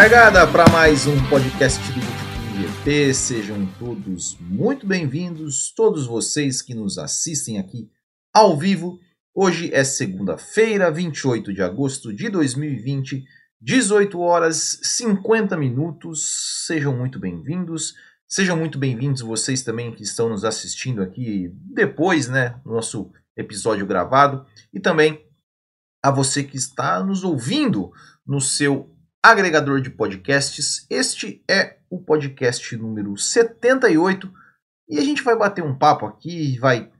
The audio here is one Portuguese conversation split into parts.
Largada para mais um podcast do GP. Sejam todos muito bem-vindos, todos vocês que nos assistem aqui ao vivo. Hoje é segunda-feira, 28 de agosto de 2020, 18 horas 50 minutos. Sejam muito bem-vindos. Sejam muito bem-vindos vocês também que estão nos assistindo aqui depois, né, no nosso episódio gravado e também a você que está nos ouvindo no seu agregador de podcasts. Este é o podcast número 78 e a gente vai bater um papo aqui, vai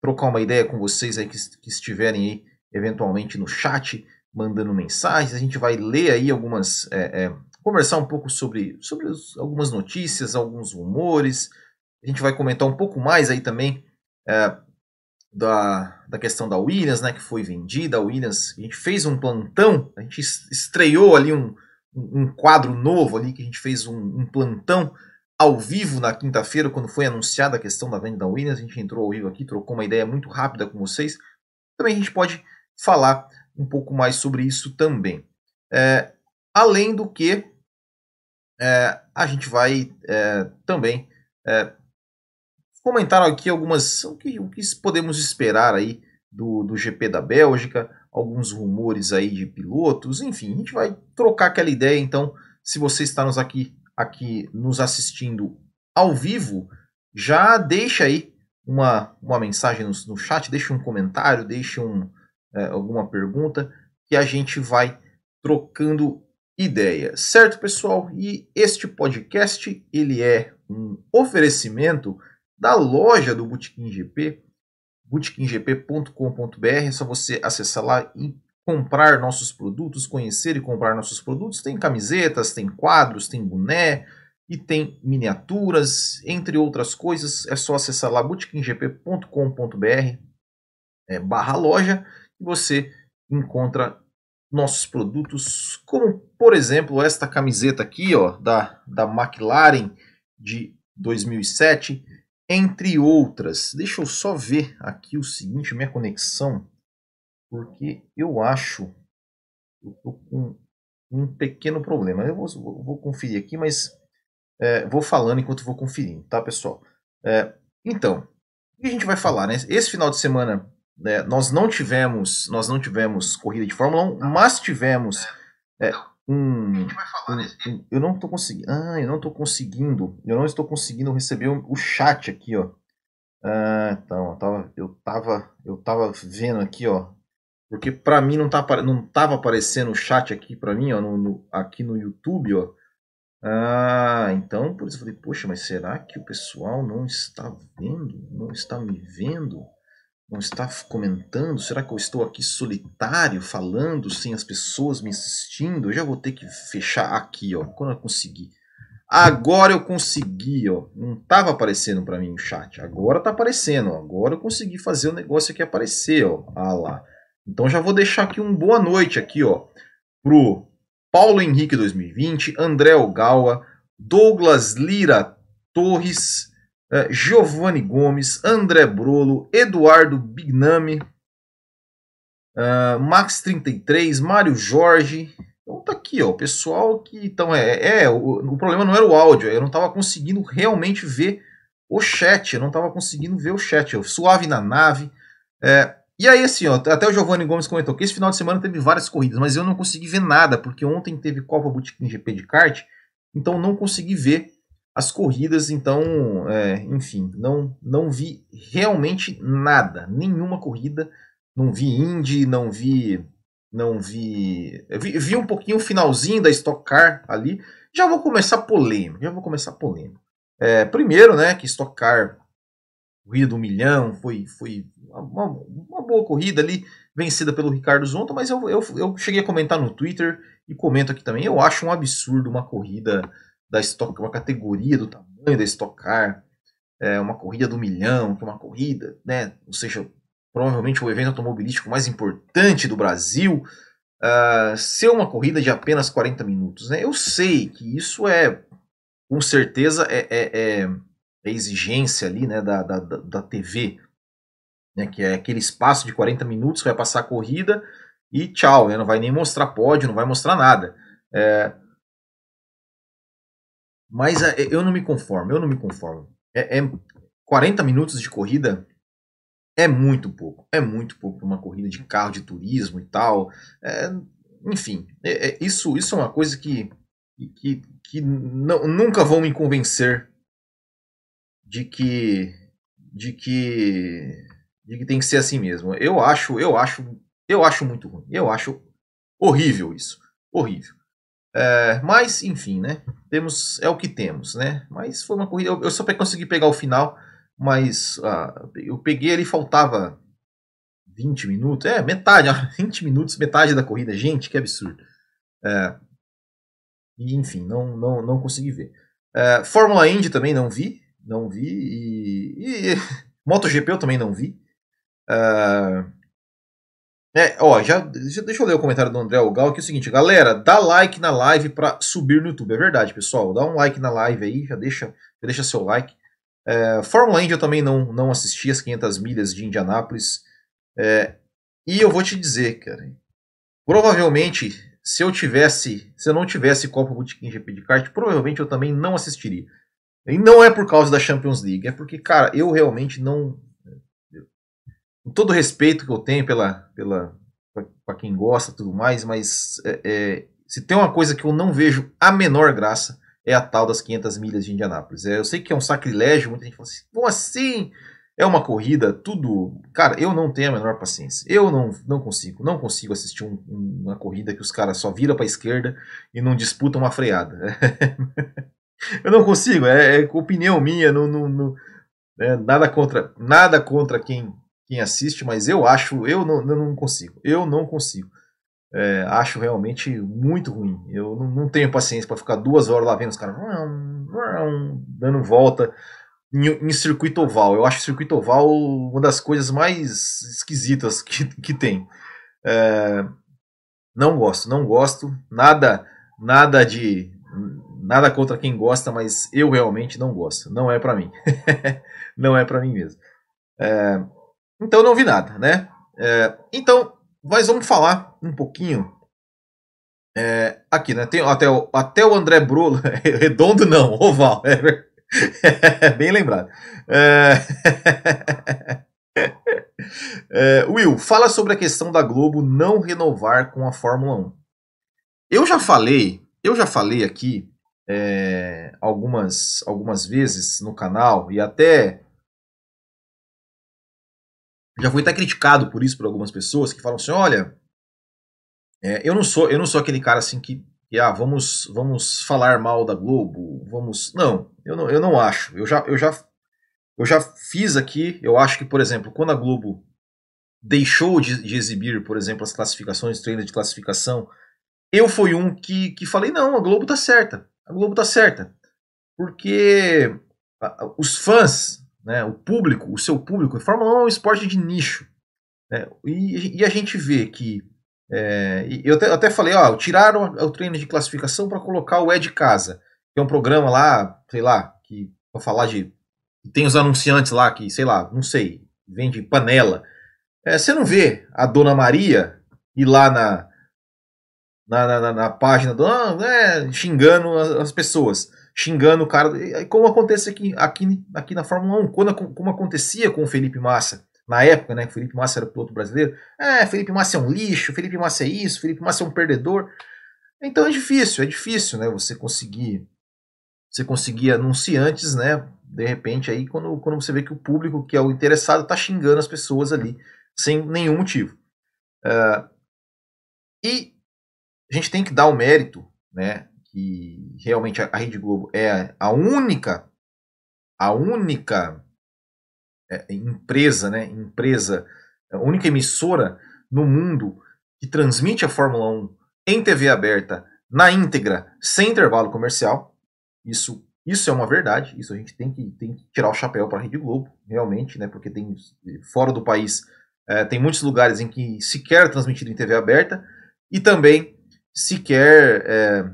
trocar uma ideia com vocês aí que, que estiverem aí eventualmente no chat, mandando mensagens. A gente vai ler aí algumas é, é, conversar um pouco sobre, sobre os, algumas notícias, alguns rumores. A gente vai comentar um pouco mais aí também é, da, da questão da Williams, né, que foi vendida. A Williams, a gente fez um plantão, a gente estreou ali um, um quadro novo ali, que a gente fez um, um plantão ao vivo na quinta-feira, quando foi anunciada a questão da venda da Williams. A gente entrou ao vivo aqui, trocou uma ideia muito rápida com vocês. Também a gente pode falar um pouco mais sobre isso também. É, além do que, é, a gente vai é, também é, comentar aqui algumas o que, o que podemos esperar aí do, do GP da Bélgica, alguns rumores aí de pilotos, enfim, a gente vai trocar aquela ideia. Então, se você está nos aqui, aqui nos assistindo ao vivo, já deixa aí uma, uma mensagem no, no chat, deixa um comentário, deixa um, é, alguma pergunta que a gente vai trocando ideia, certo pessoal? E este podcast ele é um oferecimento da loja do Botequim GP, botequimgp.com.br, é só você acessar lá e comprar nossos produtos, conhecer e comprar nossos produtos. Tem camisetas, tem quadros, tem boné e tem miniaturas, entre outras coisas. É só acessar lá botequimgp.com.br é, barra loja e você encontra nossos produtos, como por exemplo esta camiseta aqui, ó, da, da McLaren de 2007, entre outras. Deixa eu só ver aqui o seguinte, minha conexão, porque eu acho eu tô com um pequeno problema. Eu vou, vou conferir aqui, mas é, vou falando enquanto vou conferindo, tá, pessoal? É, então, o que a gente vai falar, né? Esse final de semana né, nós não tivemos nós não tivemos corrida de Fórmula 1, mas tivemos é, um, um, um, eu não estou conseguindo ah eu não estou conseguindo eu não estou conseguindo receber o, o chat aqui ó ah, então eu tava eu tava eu tava vendo aqui ó porque para mim não tá não tava aparecendo o chat aqui para mim ó no, no, aqui no YouTube ó ah, então por isso eu falei, poxa, mas será que o pessoal não está vendo? Não está me vendo? Não está comentando? Será que eu estou aqui solitário falando sem as pessoas me assistindo? Eu já vou ter que fechar aqui, ó, quando eu conseguir. Agora eu consegui, ó. Não estava aparecendo para mim o chat. Agora está aparecendo, ó. Agora eu consegui fazer o negócio aqui aparecer, ó. Ah lá. Então já vou deixar aqui um boa noite aqui, ó, pro Paulo Henrique 2020, André Ogawa, Douglas Lira Torres, uh, Giovanni Gomes, André Brolo, Eduardo Bignami, uh, Max 33, Mário Jorge. Então tá aqui, ó, o pessoal que então é, é o, o problema não era o áudio, eu não estava conseguindo realmente ver o chat, eu não estava conseguindo ver o chat, eu suave na nave. É, e aí, assim, ó, até o Giovanni Gomes comentou que esse final de semana teve várias corridas, mas eu não consegui ver nada, porque ontem teve Copa Boutique GP de kart, então não consegui ver as corridas, então, é, enfim, não, não vi realmente nada, nenhuma corrida, não vi Indy, não vi, não vi, vi, vi um pouquinho o finalzinho da Stock Car ali, já vou começar polêmico, já vou começar polêmico. É, primeiro, né, que Stock Car, corrida do milhão, foi, foi uma, uma, boa corrida ali, vencida pelo Ricardo Zonta, mas eu, eu, eu cheguei a comentar no Twitter e comento aqui também, eu acho um absurdo uma corrida da Stock, uma categoria do tamanho da Stock Car, é, uma corrida do milhão, que é uma corrida, né? Ou seja, provavelmente o evento automobilístico mais importante do Brasil, uh, ser uma corrida de apenas 40 minutos, né? Eu sei que isso é, com certeza, é, é, é, é exigência ali, né, da, da, da TV, né? Que é aquele espaço de 40 minutos que vai passar a corrida e tchau, né? Não vai nem mostrar pódio, não vai mostrar nada. É, Mas é, eu não me conformo, eu não me conformo. É, é 40 minutos de corrida é muito pouco, é muito pouco para uma corrida de carro de turismo e tal. É, enfim, é, é, isso, isso é uma coisa que, que, que nunca vão me convencer de que, de que, de que tem que ser assim mesmo. Eu acho, eu acho, eu acho muito ruim. Eu acho horrível isso, horrível. É, mas, enfim, né? Temos, é o que temos, né? Mas foi uma corrida. Eu, eu só consegui pegar o final, mas uh, eu peguei ali, faltava 20 minutos. É, metade, 20 minutos, metade da corrida. Gente, que absurdo. É, e, enfim, não, não, não consegui ver. É, Fórmula Indy também não vi. Não vi. E, e MotoGP eu também não vi. Uh, é, ó, já, deixa eu ler o comentário do André Algal que é o seguinte, galera, dá like na live para subir no YouTube. É verdade, pessoal. Dá um like na live aí, já deixa, já deixa seu like. É, Fórmula Indy eu também não, não assisti as 500 milhas de Indianápolis. É, e eu vou te dizer, cara, provavelmente se eu tivesse, se eu não tivesse Copa Bootkin GP de kart, provavelmente eu também não assistiria. E não é por causa da Champions League, é porque, cara, eu realmente não com todo o respeito que eu tenho pela, pela para quem gosta tudo mais, mas é, é, se tem uma coisa que eu não vejo a menor graça é a tal das 500 milhas de Indianápolis. É, eu sei que é um sacrilégio, muita gente fala assim, como assim? É uma corrida, tudo. Cara, eu não tenho a menor paciência. Eu não, não consigo, não consigo assistir um, uma corrida que os caras só viram para a esquerda e não disputam uma freada. eu não consigo, é, é opinião minha, não, não, não é, nada contra, nada contra quem quem assiste, mas eu acho, eu não, eu não consigo, eu não consigo. É, acho realmente muito ruim. Eu não, não tenho paciência para ficar duas horas lá vendo os caras dando volta em, em, circuito oval. Eu acho circuito oval uma das coisas mais esquisitas que, que tem. É, não gosto, não gosto. Nada, nada de nada contra quem gosta, mas eu realmente não gosto. Não é para mim. não é para mim mesmo. É, então não vi nada, né? É, então, mas vamos falar um pouquinho é, aqui, né? Tem até o, até o André Brulo, redondo não, oval, é, é bem lembrado. É, é, Will, fala sobre a questão da Globo não renovar com a Fórmula 1. Eu já falei, eu já falei aqui é, algumas, algumas vezes no canal e até já fui até criticado por isso por algumas pessoas que falam assim, olha, é, eu não sou eu não sou aquele cara assim que, que, ah, vamos vamos falar mal da Globo, vamos não, eu não eu não acho. Eu já eu já eu já fiz aqui, eu acho que por exemplo, quando a Globo deixou de, de exibir, por exemplo, as classificações, treinos de classificação, eu fui um que, que falei não, a Globo tá certa, a Globo tá certa, porque os fãs né, o público, o seu público, Fórmula 1 é um esporte de nicho. Né, e, e, a gente vê que. É, eu, até, eu, até, falei, ó, tiraram o treino de classificação para colocar o É de Casa, que é um programa lá, sei lá, que para falar de. Tem os anunciantes lá que, sei lá, não sei, vende panela. É, você não vê a Dona Maria ir lá na, na, na, na página do, ah, é, xingando as, as pessoas xingando o cara. Como acontece aqui, aqui, aqui na Fórmula 1, quando, como acontecia com o Felipe Massa, na época, né, que o Felipe Massa era piloto brasileiro. É, Felipe Massa é um lixo, Felipe Massa é isso, Felipe Massa é um perdedor. Então é difícil, é difícil, né, você conseguir você conseguir anunciantes, né, de repente aí quando, quando você vê que o público que é o interessado está xingando as pessoas ali sem nenhum motivo. Uh, e a gente tem que dar o mérito, né, que realmente a Rede Globo é a única, a única é, empresa, né, empresa, a única emissora no mundo que transmite a Fórmula 1 em TV aberta na íntegra, sem intervalo comercial. Isso, isso é uma verdade. Isso a gente tem que, tem que tirar o chapéu para a Rede Globo, realmente, né? Porque tem fora do país é, tem muitos lugares em que sequer transmitido em TV aberta e também sequer é, é,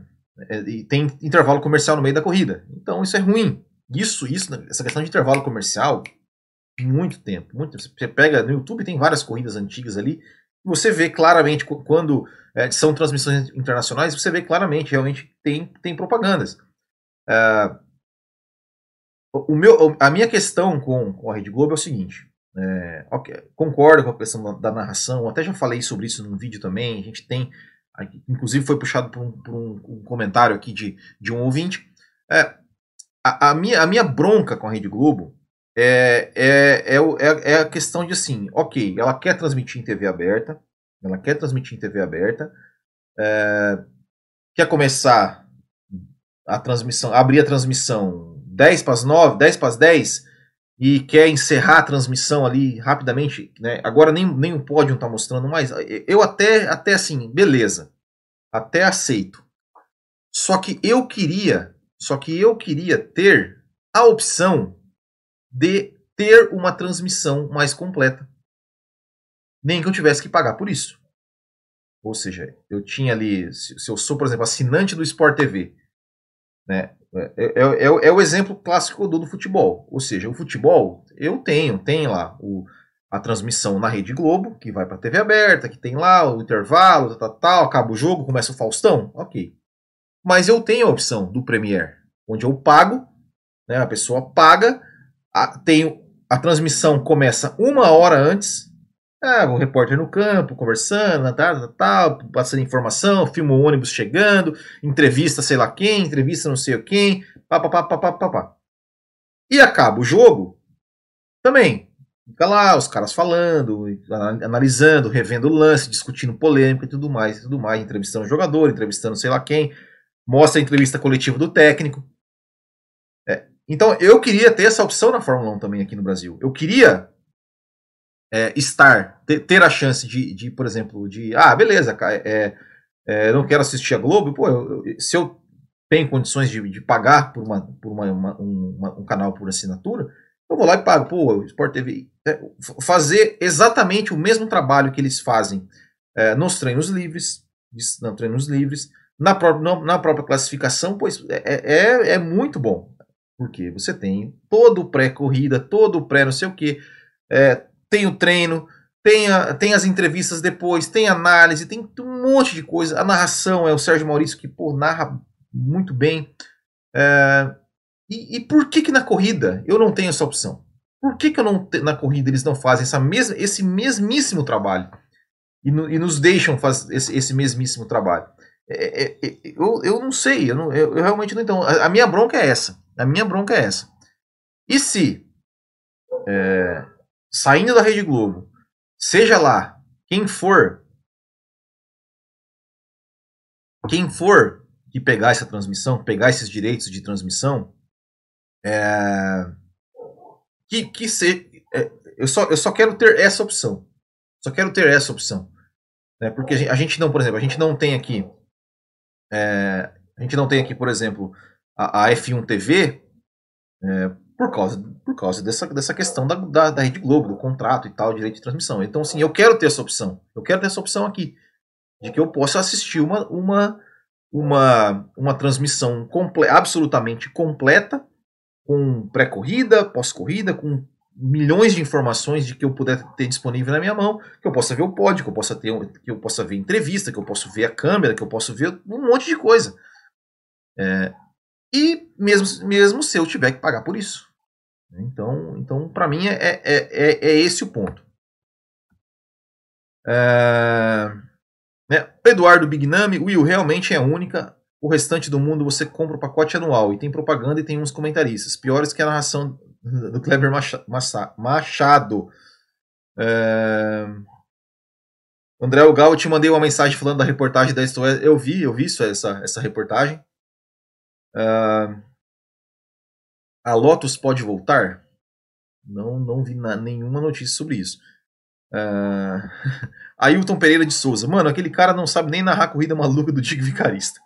e tem intervalo comercial no meio da corrida. Então isso é ruim. Isso, isso, essa questão de intervalo comercial, muito tempo. Muito, você pega no YouTube, tem várias corridas antigas ali. Você vê claramente quando é, são transmissões internacionais, você vê claramente realmente tem, tem propagandas. É, o meu, a minha questão com, com a Rede Globo é o seguinte. É, okay, concordo com a questão da, da, narração, até já falei sobre isso num vídeo também. A gente tem, inclusive foi puxado por um, por um, um comentário aqui de, de um ouvinte. É, a, a, minha, a minha bronca com a Rede Globo é, é, é, é, é a questão de assim: ok, ela quer transmitir em TV aberta, ela quer transmitir em TV aberta, é, quer começar a transmissão, abrir a transmissão 10 para as 9, 10 para as 10 e quer encerrar a transmissão ali rapidamente, né? Agora nem, nem o pódio está mostrando mais. Eu até, até assim, beleza. Até aceito. Só que eu queria, só que eu queria ter a opção de ter uma transmissão mais completa. Nem que eu tivesse que pagar por isso. Ou seja, eu tinha ali, se eu sou, por exemplo, assinante do Sport TV, né? É, é, é, é, o exemplo clássico do, do futebol. Ou seja, o futebol, eu tenho, tem lá o, a transmissão na Rede Globo, que vai para a TV aberta, que tem lá o intervalo, tal, tal, tal, acaba o jogo, começa o Faustão, ok. Mas eu tenho a opção do Premier, onde eu pago, né, a pessoa paga, a, tenho, a transmissão começa uma hora antes, é, o repórter no campo, conversando, tal, tal, tal, passando informação, filma o ônibus chegando, entrevista sei lá quem, entrevista não sei quem, papapá, papapá. E acaba o jogo, também. Fica lá, os caras falando, analisando, revendo o lance, discutindo polêmica e tudo mais, e tudo mais, entrevistando o jogador, entrevistando sei lá quem, mostra a entrevista coletiva do técnico. É. Então eu queria ter essa opção na Fórmula 1 também aqui no Brasil. Eu queria é, estar, ter, a chance de, de, por exemplo, de, ah, beleza, é, é, não quero assistir a Globo, pô, eu, eu, se eu tenho condições de, de pagar por, uma, por uma, uma, um, um, canal por assinatura, eu vou lá e pago, pô, Sport TV, é, fazer exatamente o mesmo trabalho que eles fazem é, nos treinos livres, nos treinos livres, na, própria, na própria classificação, pois é, é, é muito bom, porque você tem todo o pré-corrida, todo o pré não sei o que, é, tem o treino, tem, a, tem as entrevistas depois, tem análise, tem um monte de coisa. A narração é o Sérgio Maurício que pô, narra muito bem. É, e, e, por que que na corrida eu não tenho essa opção? Por que, que eu não na corrida eles não fazem essa mesma, esse mesmíssimo trabalho e, no, e nos deixam fazer esse, esse mesmíssimo trabalho? É, é, é, eu, eu não sei, eu, não, eu, eu realmente não entendo. A, a, minha bronca é essa. A minha bronca é essa. E se é, saindo da Rede Globo, seja lá quem for, quem for que pegar essa transmissão, pegar esses direitos de transmissão, é, que, que se, é, eu, só, eu só quero ter essa opção. Só quero ter essa opção. Né? Porque a gente, não, por exemplo, a gente não tem aqui. É, a gente não tem aqui, por exemplo, a, a F1 TV, é, por causa, por causa dessa, dessa questão da, da, da, Rede Globo, do contrato e tal, direito de transmissão. Então, assim, eu quero ter essa opção. Eu quero ter essa opção aqui. De que eu possa assistir uma, uma, uma, uma transmissão comple absolutamente completa, com pré-corrida, pós-corrida, com milhões de informações de que eu puder ter disponível na minha mão, que eu possa ver o pódio, que eu possa ter, que eu possa ver entrevista, que eu possa ver a câmera, que eu possa ver um monte de coisa. É, e mesmo, mesmo se eu tiver que pagar por isso. Então, então para mim é, é, é, é, esse o ponto. É, né? Eduardo Bignami, Will, realmente é única. O restante do mundo você compra o pacote anual e tem propaganda e tem uns comentaristas. Piores que a narração do Kleber Machado. É... André Gal, eu te mandei uma mensagem falando da reportagem da História. Eu vi, eu vi isso, essa, essa reportagem. Uh, a Lotus pode voltar? Não, não vi na, nenhuma notícia sobre isso. Uh, Ailton Pereira de Souza. Mano, aquele cara não sabe nem narrar a corrida maluca do Dick Vicarista.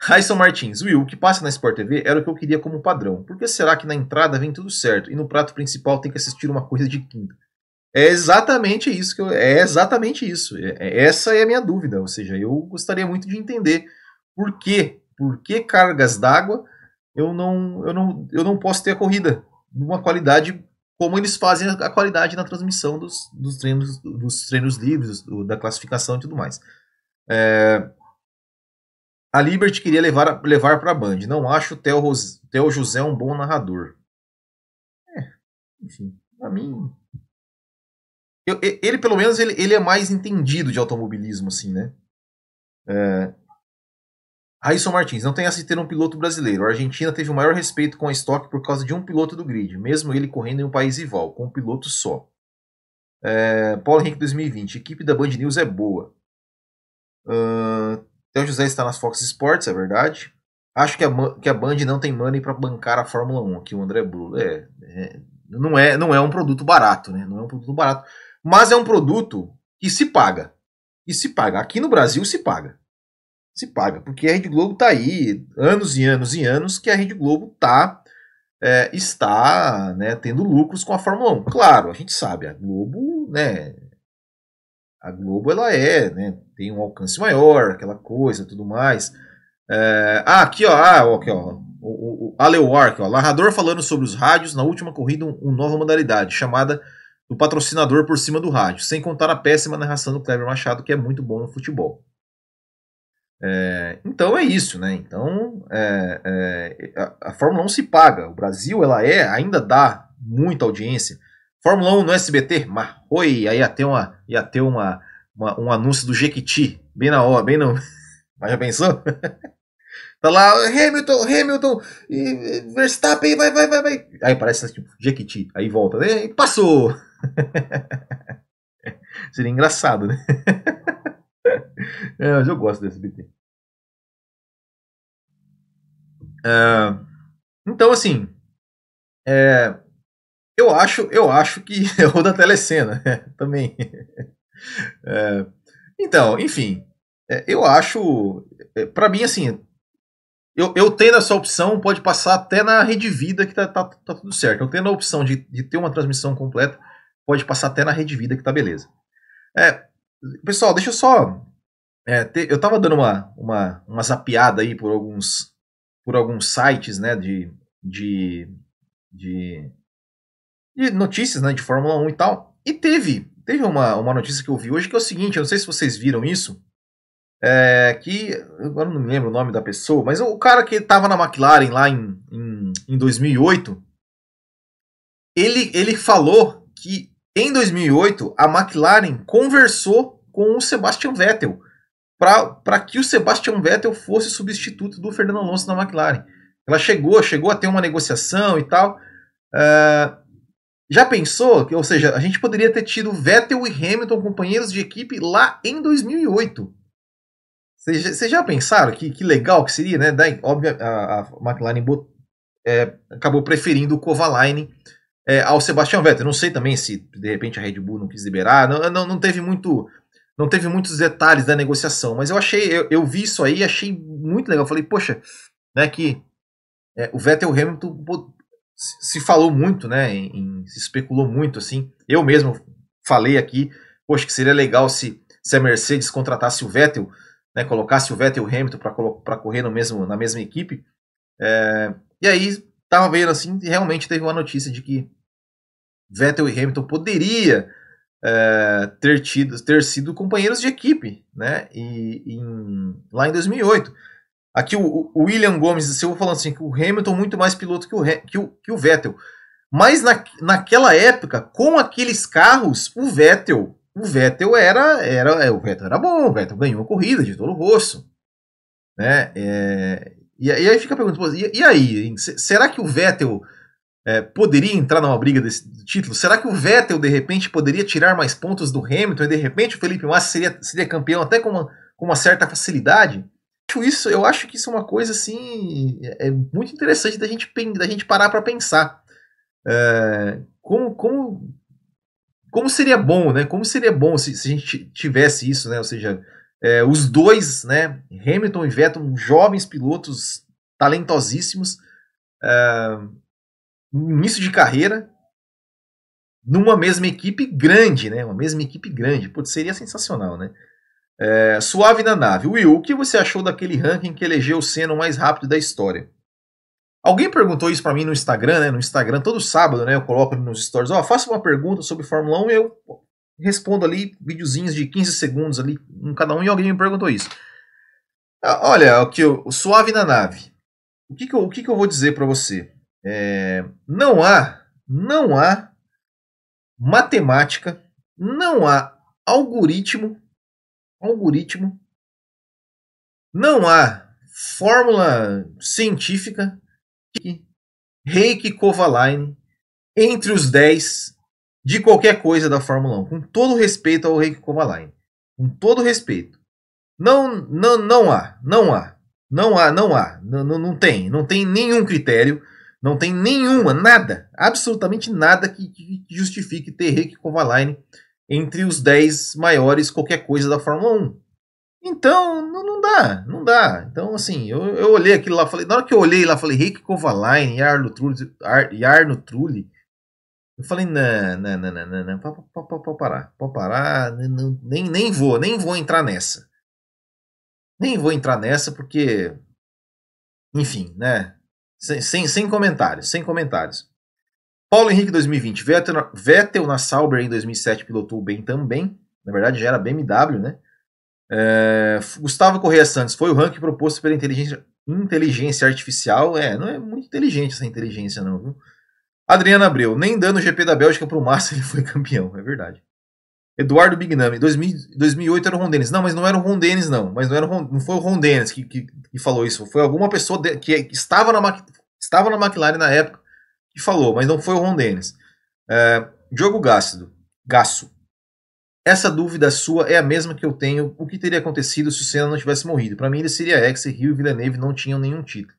Raison Martins. Will, o que passa na Sport TV era o que eu queria como padrão. Por que será que na entrada vem tudo certo e no prato principal tem que assistir uma coisa de quinta? É exatamente isso que eu, é exatamente isso. É, é, essa é a minha dúvida. Ou seja, eu gostaria muito de entender por quê, por que cargas d'água eu não, eu não, eu não posso ter a corrida numa qualidade como eles fazem a qualidade na transmissão dos, dos treinos dos treinos livres, do, da classificação e tudo mais. É, A Liberty queria levar, levar para a Band. Não acho o Theo, Theo José um bom narrador. É, enfim, para mim. Eu, ele, pelo menos, ele, ele é mais entendido de automobilismo, assim, né? É... Raíssa Martins, não tem essa de ter um piloto brasileiro. A Argentina teve o maior respeito com a estoque por causa de um piloto do grid, mesmo ele correndo em um país rival, com um piloto só. É... Paulo Henrique 2020, equipe da Band News é boa. Uh, Theo José está nas Fox Sports, é verdade. Acho que a, que a Band não tem money para bancar a Fórmula 1, aqui o André Bruno. É, é, não, é, não é um produto barato, né? Não é um produto barato. Mas é um produto que se paga. E se paga. Aqui no Brasil se paga. Se paga. Porque a Rede Globo está aí, anos e anos e anos, que a Rede Globo tá, é, está né, tendo lucros com a Fórmula 1. Claro, a gente sabe, a Globo, né? A Globo ela é, né? tem um alcance maior, aquela coisa, tudo mais. É, ah, aqui ó, ah, aqui, ó o, o, o Alewar, ó, narrador falando sobre os rádios na última corrida, uma um nova modalidade chamada do patrocinador por cima do rádio, sem contar a péssima narração do Cleber Machado, que é muito bom no futebol. É, então é isso, né? Então é, é, a, a, Fórmula 1 se paga. O Brasil ela é, ainda dá muita audiência. Fórmula 1 no SBT, mas oi, aí ia ter uma, ia ter uma, uma, um anúncio do Jequiti, bem na hora, bem não. Mas já pensou? tá lá, Hamilton, Hamilton, Verstappen, vai, vai, vai, vai. Aí parece tipo, Jequiti, aí volta, né? Passou. Seria engraçado, né? é, mas eu gosto desse BT. É, então, assim, é, eu acho, eu acho que é o da telecena né? também. É, então, enfim, é, eu acho, é, para mim, assim, eu, eu tendo essa opção, pode passar até na Rede Vida, que tá, tá, tá tudo certo. Eu tendo a opção de, de ter uma transmissão completa, pode passar até na Rede Vida, que tá beleza. É, pessoal, deixa eu só. É, eu tava dando uma, uma, uma zapiada aí por alguns, por alguns sites, né, de, de, de, de notícias, né, de Fórmula 1 e tal. E teve Teve uma, uma notícia que eu vi hoje que é o seguinte, eu não sei se vocês viram isso, é, que agora não me lembro o nome da pessoa, mas o cara que estava na McLaren lá em, em, em 2008, ele, ele falou que em 2008 a McLaren conversou com o Sebastian Vettel para que o Sebastian Vettel fosse substituto do Fernando Alonso na McLaren. Ela chegou, chegou a ter uma negociação e tal. Uh, já pensou? Ou seja, a gente poderia ter tido Vettel e Hamilton companheiros de equipe lá em 2008. Vocês já pensaram que, que legal que seria, né? Daí, óbvio, a, a McLaren é, acabou preferindo o Kovalainen é, ao Sebastian Vettel. Não sei também se de repente a Red Bull não quis liberar. Não, não, não teve muito, não teve muitos detalhes da negociação, mas eu achei, eu, eu vi isso aí, achei muito legal. Falei, poxa, né? Que é, o Vettel e o Hamilton se falou muito, né? Em, se especulou muito, assim. Eu mesmo falei aqui, poxa, que seria legal se, se a Mercedes contratasse o Vettel, né? Colocasse o Vettel e o Hamilton para correr no mesmo, na mesma equipe. É, e aí tava vendo assim, e realmente teve uma notícia de que Vettel e Hamilton poderia é, ter tido ter sido companheiros de equipe, né? E em, lá em 2008. Aqui o, o William Gomes da Silva falando assim que o Hamilton muito mais piloto que o, que o, que o Vettel. Mas na, naquela época, com aqueles carros, o Vettel, o Vettel era, era, é, o Vettel era bom, o Vettel ganhou a corrida de todo o rosto, né? É, e, e, aí fica a pergunta, e, e aí, será que o Vettel é, poderia entrar numa briga desse título? Será que o Vettel de repente poderia tirar mais pontos do Hamilton e de repente o Felipe Massa seria, seria campeão até com uma, com uma certa facilidade? isso, eu acho que isso é uma coisa assim é, é muito interessante da gente, da gente parar para pensar. É, como, como, como seria bom, né? Como seria bom se, se a gente tivesse isso, né? Ou seja, é, os dois, né? Hamilton e Vettel, jovens pilotos talentosíssimos, é, início de carreira, numa mesma equipe grande, né? Uma mesma equipe grande. Putz, seria sensacional, né? É, suave na nave. Will, o que você achou daquele ranking que elegeu o Senna o mais rápido da história? Alguém perguntou isso para mim no Instagram, né? No Instagram, todo sábado, né? Eu coloco nos stories, ó, oh, faça uma pergunta sobre Fórmula 1 e eu respondo ali, videozinhos de 15 segundos ali em cada um, e alguém me perguntou isso. Ah, olha, o que o suave na nave. O que, que, eu, o que, que eu vou dizer para você? É, não há, não há matemática, não há algoritmo, algoritmo, não há fórmula científica que Reiki Kovalainen entre os 10 de qualquer coisa da Fórmula 1, com todo respeito ao Reiki Kovalainen, com todo respeito. Não, não, não há, não há, não há, não há, não, não, tem, não tem nenhum critério, não tem nenhuma, nada, absolutamente nada que, que justifique ter Reiki Kovalainen entre os 10 maiores qualquer coisa da Fórmula 1. Então, não, não dá, não dá. Então, assim, eu, eu olhei aquilo lá, falei, na hora que eu olhei lá, falei, Rick Kovalainen, Arno Trulli, Ar, Arno Trulli, eu falei, não, não, não, não, não, pode parar, pode parar, não, nem, nem vou, nem vou entrar nessa. Nem vou entrar nessa porque, enfim, né, sem, sem, sem comentários, sem comentários. Paulo Henrique 2020, Vettel, Vettel na Sauber em 2007 pilotou bem também, na verdade já era BMW, né, é, Gustavo Correia Santos foi o ranking proposto pela inteligência, inteligência artificial. É, não é muito inteligente essa inteligência, não. Viu? Adriana Abreu, nem dando o GP da Bélgica para o Massa ele foi campeão, é verdade. Eduardo Bignami, 2008 era o Ron Dennis. Não, mas não era o Ron Dennis, não. Mas não, era Ron, não foi o Ron Dennis que, que, que falou isso. Foi alguma pessoa de, que, que, estava, na, estava na McLaren na época que falou, mas não foi o Ron Dennis. É, Diogo Gasso, Gasso, essa dúvida sua é a mesma que eu tenho. O que teria acontecido se o Senna não tivesse morrido? Para mim, ele seria ex e Rio e Villeneuve não tinham nenhum título.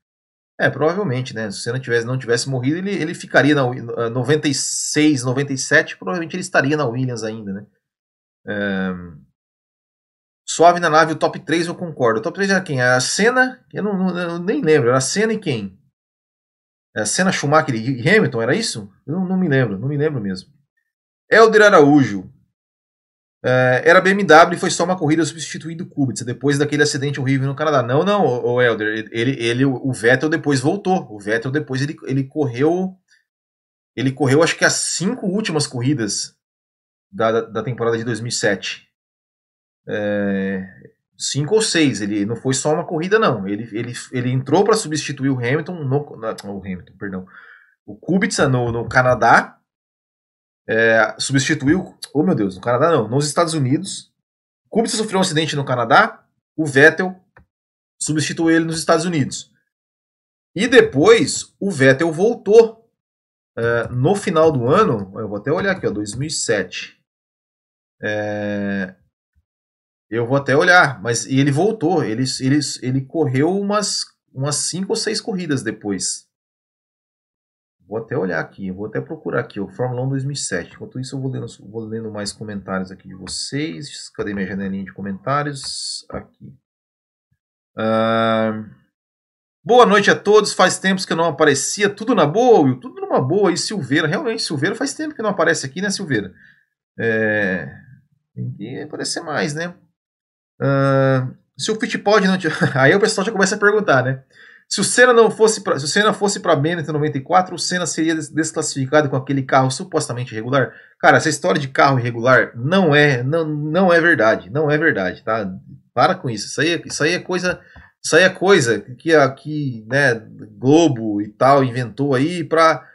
É, provavelmente, né? Se o Senna tivesse, não tivesse morrido, ele, ele ficaria na 96, 97, provavelmente ele estaria na Williams ainda, né? É... Suave na nave, o top 3 eu concordo. O top 3 era quem? A Senna, eu, não, eu nem lembro, era a Senna e quem? A Senna, Schumacher e Hamilton, era isso? Eu não, não me lembro, não me lembro mesmo. Helder Araújo, é, era BMW e foi só uma corrida substituindo o Kubica depois daquele acidente horrível no Canadá. Não, não, o, o Elder, ele, ele, o Vettel depois voltou. O Vettel depois ele, ele correu, ele correu acho que as cinco últimas corridas da, da temporada de 2007. É, cinco ou seis. Ele não foi só uma corrida não. Ele, ele, ele entrou para substituir o Hamilton no, na, o Hamilton, perdão, o Kubica no, no Canadá é, substituiu, oh meu Deus, no Canadá não, nos Estados Unidos. Kubica sofreu um acidente no Canadá, o Vettel substituiu ele nos Estados Unidos. E depois o Vettel voltou é, no final do ano, eu vou até olhar aqui, ó, 2007. É, eu vou até olhar, mas ele voltou, ele, ele, ele correu umas, umas cinco ou seis corridas depois Vou até olhar aqui, vou até procurar aqui, o Fórmula 1 2007. Enquanto isso, eu vou lendo, vou lendo mais comentários aqui de vocês. Cadê minha janelinha de comentários? Aqui. Uh, boa noite a todos. Faz tempos que eu não aparecia. Tudo na boa, Will? Tudo numa boa. E Silveira, realmente, Silveira faz tempo que não aparece aqui, né, Silveira? É... Tem que aparecer mais, né? Uh, se o Fittipaldi não. Aí o pessoal já começa a perguntar, né? Se o Senna não fosse pra, se o Senna fosse para Benetton 94, o Senna seria desclassificado com aquele carro supostamente irregular. Cara, essa história de carro irregular não é não, não é verdade, não é verdade, tá? Para com isso. Isso aí, é, isso aí é coisa isso aí é coisa que aqui, né, Globo e tal inventou aí para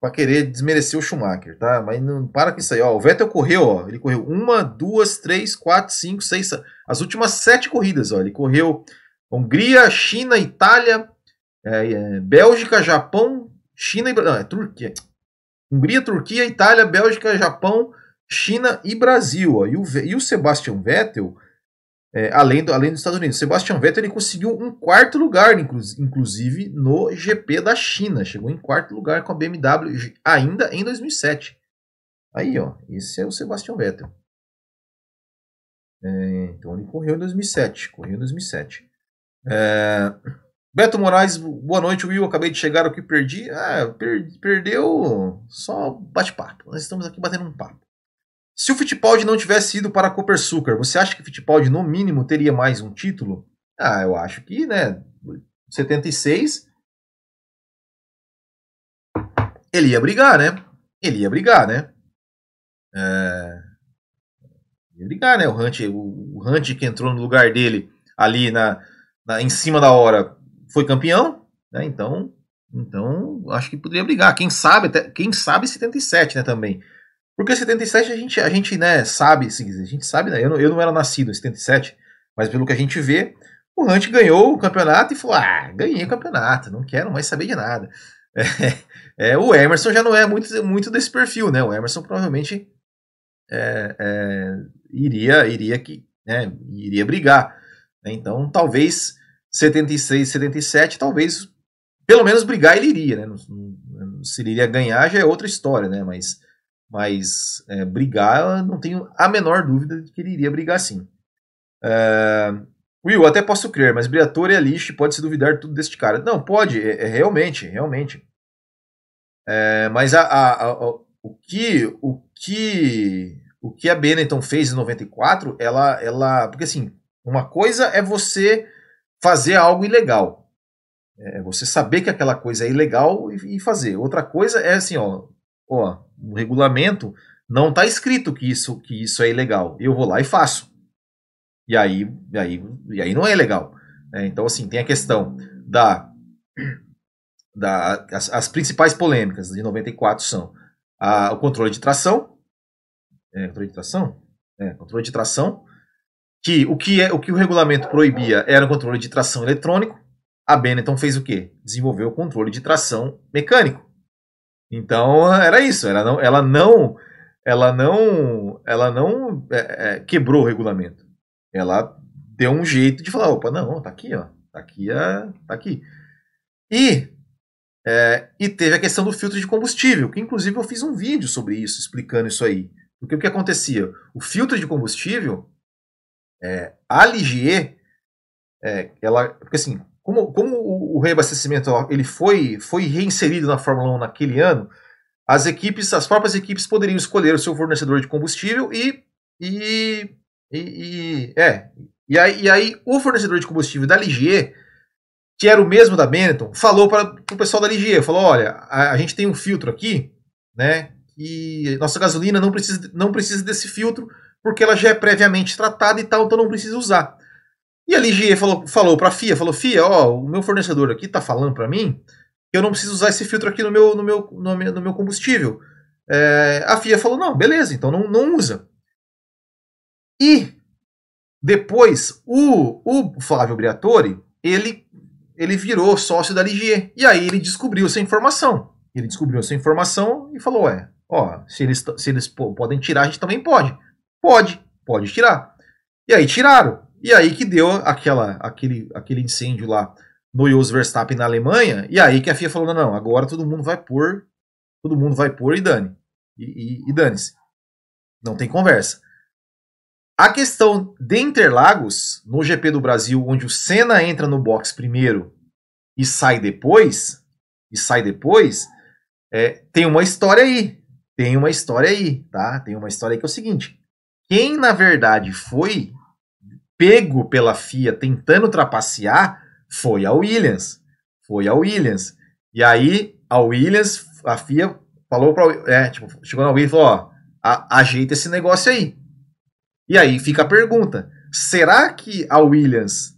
para querer desmerecer o Schumacher, tá? Mas não para com isso aí, ó. O Vettel correu, ó. Ele correu uma, duas, três, quatro, cinco, seis, as últimas sete corridas, ó. Ele correu Hungria, China, Itália, é, é, Bélgica, Japão, China e não, é Turquia. Hungria, Turquia, Itália, Bélgica, Japão, China e Brasil. Ó. E, o, e o Sebastian Vettel, é, além, do, além dos Estados Unidos, o Sebastian Vettel ele conseguiu um quarto lugar, inclusive no GP da China. Chegou em quarto lugar com a BMW ainda em 2007. Aí, ó, esse é o Sebastian Vettel. É, então ele correu em 2007. Correu em 2007. É... Beto Moraes, boa noite, Will. Acabei de chegar aqui, perdi. Ah, per perdeu só bate-papo. Nós estamos aqui batendo um papo. Se o Fittipaldi não tivesse ido para a Copersucar, você acha que o Fittipaldi, no mínimo, teria mais um título? Ah, eu acho que, né? 76. Ele ia brigar, né? Ele ia brigar, né? É... Ia brigar, né? O Hunt, o Hunt que entrou no lugar dele ali na, na, em cima da hora foi campeão, né? Então, então acho que poderia brigar. Quem sabe, até, quem sabe 77, né, também. Porque 77 a gente, a gente né, sabe, a gente sabe, né? Eu não, eu não era nascido em 77, mas pelo que a gente vê, o Hunt ganhou o campeonato e falou: "Ah, ganhei o campeonato, não quero mais saber de nada". É, é, o Emerson já não é muito, muito desse perfil, né? O Emerson provavelmente é, é, iria iria que né, iria brigar. Né? Então, talvez 76, 77, talvez pelo menos brigar ele iria, né? Se ele iria ganhar já é outra história, né? Mas, mas é, brigar, eu não tenho a menor dúvida de que ele iria brigar sim. É, Will, até posso crer, mas Briatore é lixo pode-se duvidar tudo deste cara. Não, pode, é, é realmente, realmente. É, mas a, a, a, o que o que o que a Benetton fez em 94, ela ela, porque assim, uma coisa é você fazer algo ilegal. É você saber que aquela coisa é ilegal e, e fazer. Outra coisa é assim, ó, ó, no regulamento não está escrito que isso que isso é ilegal. Eu vou lá e faço. E aí, e aí, e aí não é legal. É, então, assim, tem a questão da. da as, as principais polêmicas de 94 são a, o controle de tração. É, controle de tração? É, controle de tração. Que o que, é, o que o regulamento proibia era o controle de tração eletrônico. A Benetton fez o quê? Desenvolveu o controle de tração mecânico. Então era isso. Ela não, ela não, ela não, ela não é, é, quebrou o regulamento ela deu um jeito de falar, opa, não, tá aqui, ó, tá aqui, é, tá aqui. E, é, e teve a questão do filtro de combustível, que inclusive eu fiz um vídeo sobre isso, explicando isso aí. Porque o que acontecia? O filtro de combustível, é, a Ligier, é, ela, porque assim, como, como o, o reabastecimento ele foi, foi reinserido na Fórmula 1 naquele ano, as equipes, as próprias equipes poderiam escolher o seu fornecedor de combustível e, e e, e, é, e aí, e aí o fornecedor de combustível da Ligier, que era o mesmo da Benetton, falou para o pessoal da Ligier, falou, olha, a, a, gente tem um filtro aqui, né, e nossa gasolina não precisa, não precisa desse filtro, porque ela já é previamente tratada e tal, então não precisa usar. E a Ligier falou, falou para a FIA, falou, FIA, ó, o meu fornecedor aqui está falando para mim que eu não preciso usar esse filtro aqui no meu, no meu, no meu, no meu combustível. É, a FIA falou, não, beleza, então não, não usa. E depois o, o Flávio Briatore, ele, ele virou sócio da Ligier. E aí ele descobriu essa informação. Ele descobriu essa informação e falou: é, ó, se eles, se eles podem tirar, a gente também pode. Pode, pode tirar. E aí tiraram. E aí que deu aquela, aquele, aquele incêndio lá no Jos Verstappen na Alemanha. E aí que a FIA falou: não, agora todo mundo vai pôr, todo mundo vai pôr e dane. E, e, e dane-se. Não tem conversa. A questão de Interlagos, no GP do Brasil, onde o Senna entra no box primeiro e sai depois, e sai depois, é, tem uma história aí. Tem uma história aí, tá? Tem uma história aí que é o seguinte: quem na verdade foi pego pela FIA tentando trapacear foi a Williams. Foi a Williams. E aí a Williams, a FIA falou para, é, tipo, chegou na Williams e falou, ó, ajeita esse negócio aí. E aí fica a pergunta: será que a Williams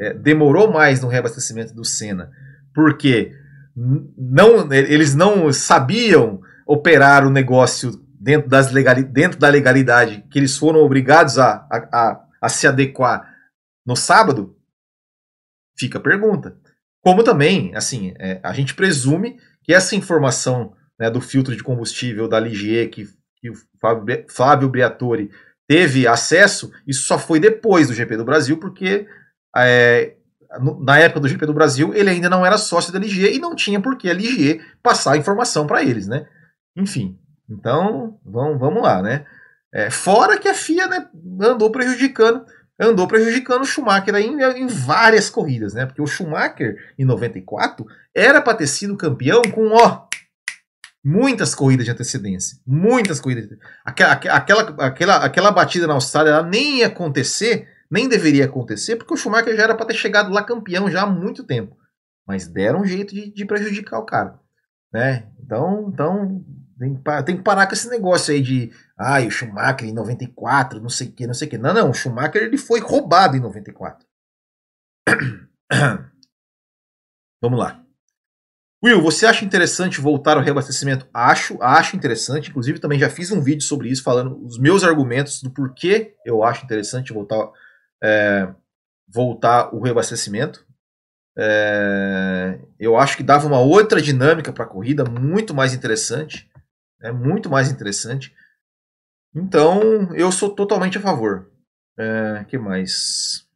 é, demorou mais no reabastecimento do Senna porque não, eles não sabiam operar o negócio dentro, das legali, dentro da legalidade que eles foram obrigados a, a, a, a se adequar no sábado? Fica a pergunta. Como também, assim, é, a gente presume que essa informação né, do filtro de combustível da Ligier que, que o Flávio Briatore teve acesso, isso só foi depois do GP do Brasil, porque é, na época do GP do Brasil ele ainda não era sócio da LG e não tinha por que a LG passar a informação para eles, né? Enfim, então vamos, vamos lá, né? É, fora que a FIA né, andou prejudicando andou prejudicando o Schumacher aí em, em, várias corridas, né? Porque o Schumacher em 94 era para ter sido campeão com ó muitas corridas de antecedência. Muitas corridas. Aquela, aquela, aquela, aquela batida na Austrália ela nem ia acontecer, nem deveria acontecer, porque o Schumacher já era para ter chegado lá campeão já há muito tempo. Mas deram um jeito de, de prejudicar o cara. Né? Então, então tem, que parar com esse negócio aí de ah, o Schumacher em 94, não sei o que, não sei o que. Não, não, o Schumacher ele foi roubado em 94. Vamos lá. Will, você acha interessante voltar ao reabastecimento? Acho, acho interessante. Inclusive, também já fiz um vídeo sobre isso, falando os meus argumentos do porquê eu acho interessante voltar, é, voltar o reabastecimento. É, eu acho que dava uma outra dinâmica para a corrida, muito mais interessante. É muito mais interessante. Então, eu sou totalmente a favor. É, que mais?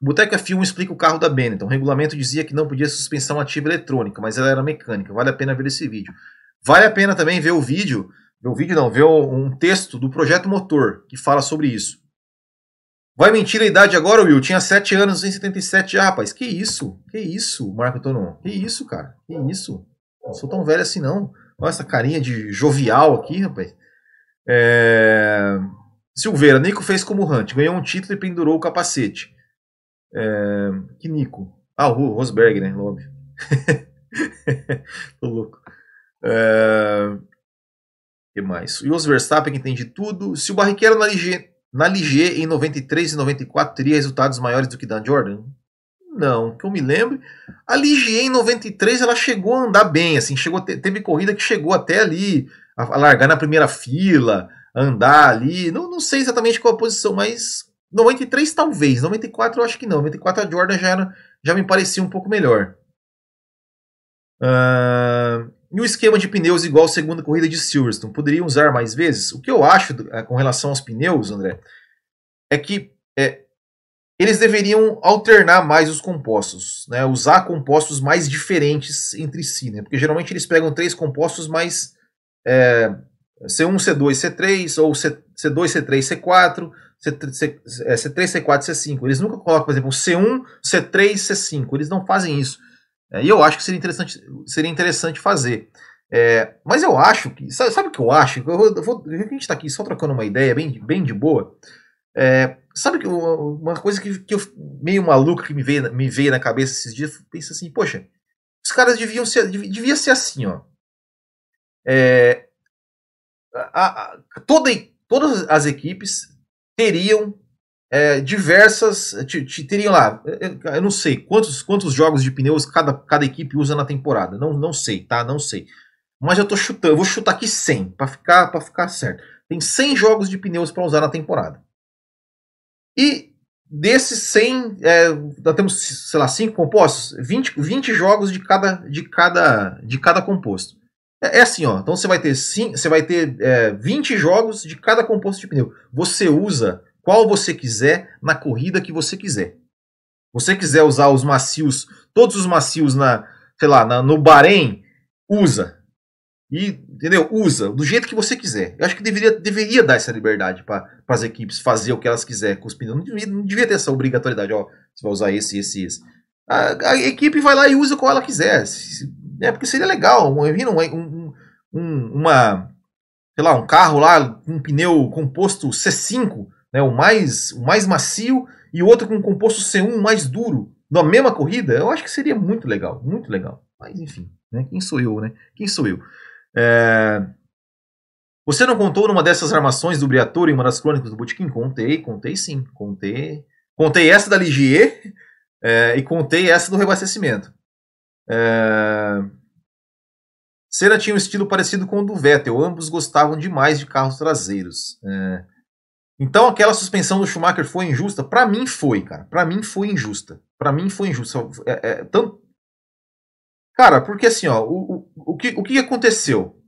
Boteca Film explica o carro da Benetton. O regulamento dizia que não podia suspensão ativa eletrônica, mas ela era mecânica. Vale a pena ver esse vídeo. Vale a pena também ver o vídeo, ver o vídeo não, ver um texto do Projeto Motor que fala sobre isso. Vai mentir a idade agora, Will? Tinha 7 anos em 77 já, rapaz. Que isso? Que isso, Marco Tonon? Que isso, cara? Que isso? Não sou tão velho assim, não. Olha essa carinha de jovial aqui, rapaz. É... Silveira, Nico fez como Hunt, ganhou um título e pendurou o capacete. É... Que Nico? Ah, o Rosberg, né? Óbvio. Tô louco. É... que mais? O Jos Verstappen entende tudo. Se o Barrichello na Ligier, na Ligier em 93 e 94 teria resultados maiores do que Dan Jordan? Não, que eu me lembro. A Ligier em 93 ela chegou a andar bem, assim, chegou teve corrida que chegou até ali a, largar na primeira fila, andar ali. Não, não sei exatamente qual a posição, mas 93 talvez. 94 eu acho que não. 94 a Jordan já, era, já me parecia um pouco melhor. Uh, e o esquema de pneus igual a segunda corrida de Silverstone, poderiam usar mais vezes? O que eu acho uh, com relação aos pneus, André, é que é, eles deveriam alternar mais os compostos, né? usar compostos mais diferentes entre si, né? porque geralmente eles pegam três compostos mais é, C1, C2, C3, ou C, 2 C3, C4, C3, C4, C5. Eles nunca colocam, por exemplo, C1, C3, C5. Eles não fazem isso. É, e eu acho que seria interessante, seria interessante fazer. É, mas eu acho que. Sabe, sabe o que eu acho? Eu vou, a gente está aqui só trocando uma ideia bem, bem de boa. É, sabe que uma coisa que, que eu, meio maluca que me veio, me veio na cabeça esses dias, pensa assim, poxa, os caras deviam ser, devia ser assim, ó. É, a, a, toda, todas as equipes teriam é, diversas. Teriam lá, eu não sei quantos, quantos jogos de pneus cada, cada equipe usa na temporada. Não, não sei, tá? Não sei. Mas eu tô chutando, eu vou chutar aqui 100 para ficar, pra ficar certo. Tem 100 jogos de pneus para usar na temporada. E desses 100, é, nós temos, sei lá, 5 compostos, 20, 20 jogos de cada, de cada, de cada composto. É, é, assim, ó. Então você vai ter, sim, você vai ter é, 20 jogos de cada composto de pneu. Você usa qual você quiser na corrida que você quiser. Você quiser usar os macios, todos os macios na, sei lá, na, no Bahrein, usa. E, entendeu? Usa do jeito que você quiser. Eu acho que deveria, deveria dar essa liberdade para as equipes fazer o que elas quiserem com os pneus. Não devia, não devia ter essa obrigatoriedade, ó. Você vai usar esse, esse, esse. A, a equipe vai lá e usa qual ela quiser. Se, é, porque seria legal, imagina um, um, um, uma, sei lá, um carro lá um pneu composto C5, né, o, mais, o mais macio, e outro com um composto C1 mais duro, na mesma corrida, eu acho que seria muito legal, muito legal. Mas enfim, né, quem sou eu, né? Quem sou eu? É... Você não contou numa dessas armações do Briatore em uma das crônicas do Botequim? Contei, contei sim, contei. Contei essa da Ligier é, e contei essa do reabastecimento. É... Senna tinha um estilo parecido com o do Vettel, ambos gostavam demais de carros traseiros. É... Então aquela suspensão do Schumacher foi injusta? Para mim foi, cara. Para mim foi injusta. Para mim foi injusta. É, é, tanto... Cara, porque assim, ó, o, o, o, que, o que aconteceu?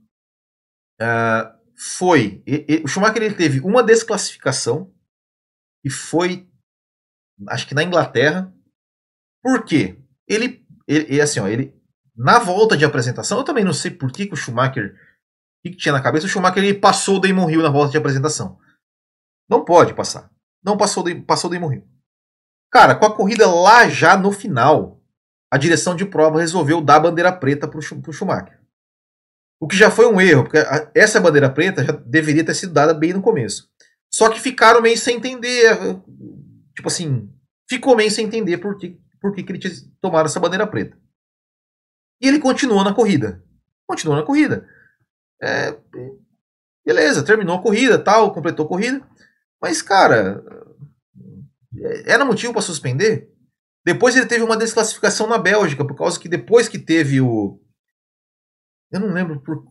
É, foi. E, e, o Schumacher ele teve uma desclassificação e foi, acho que na Inglaterra. Por quê? Ele ele, assim, ó, ele na volta de apresentação, eu também não sei por que, que o Schumacher, o que, que, tinha na cabeça, o Schumacher ele passou o Damon Hill na volta de apresentação. Não pode passar. Não passou, passou o Damon Hill. Cara, com a corrida lá já no final, a direção de prova resolveu dar a bandeira preta para o Schumacher. O que já foi um erro, porque essa bandeira preta já deveria ter sido dada bem no começo. Só que ficaram meio sem entender. Tipo assim, ficou meio sem entender por que, por que, que ele tomado essa bandeira preta. E ele continuou na corrida. Continuou na corrida. É, beleza, terminou a corrida, tal, completou a corrida. Mas, cara, é, era motivo para suspender? Depois ele teve uma desclassificação na Bélgica, por causa que depois que teve o. Eu não lembro por.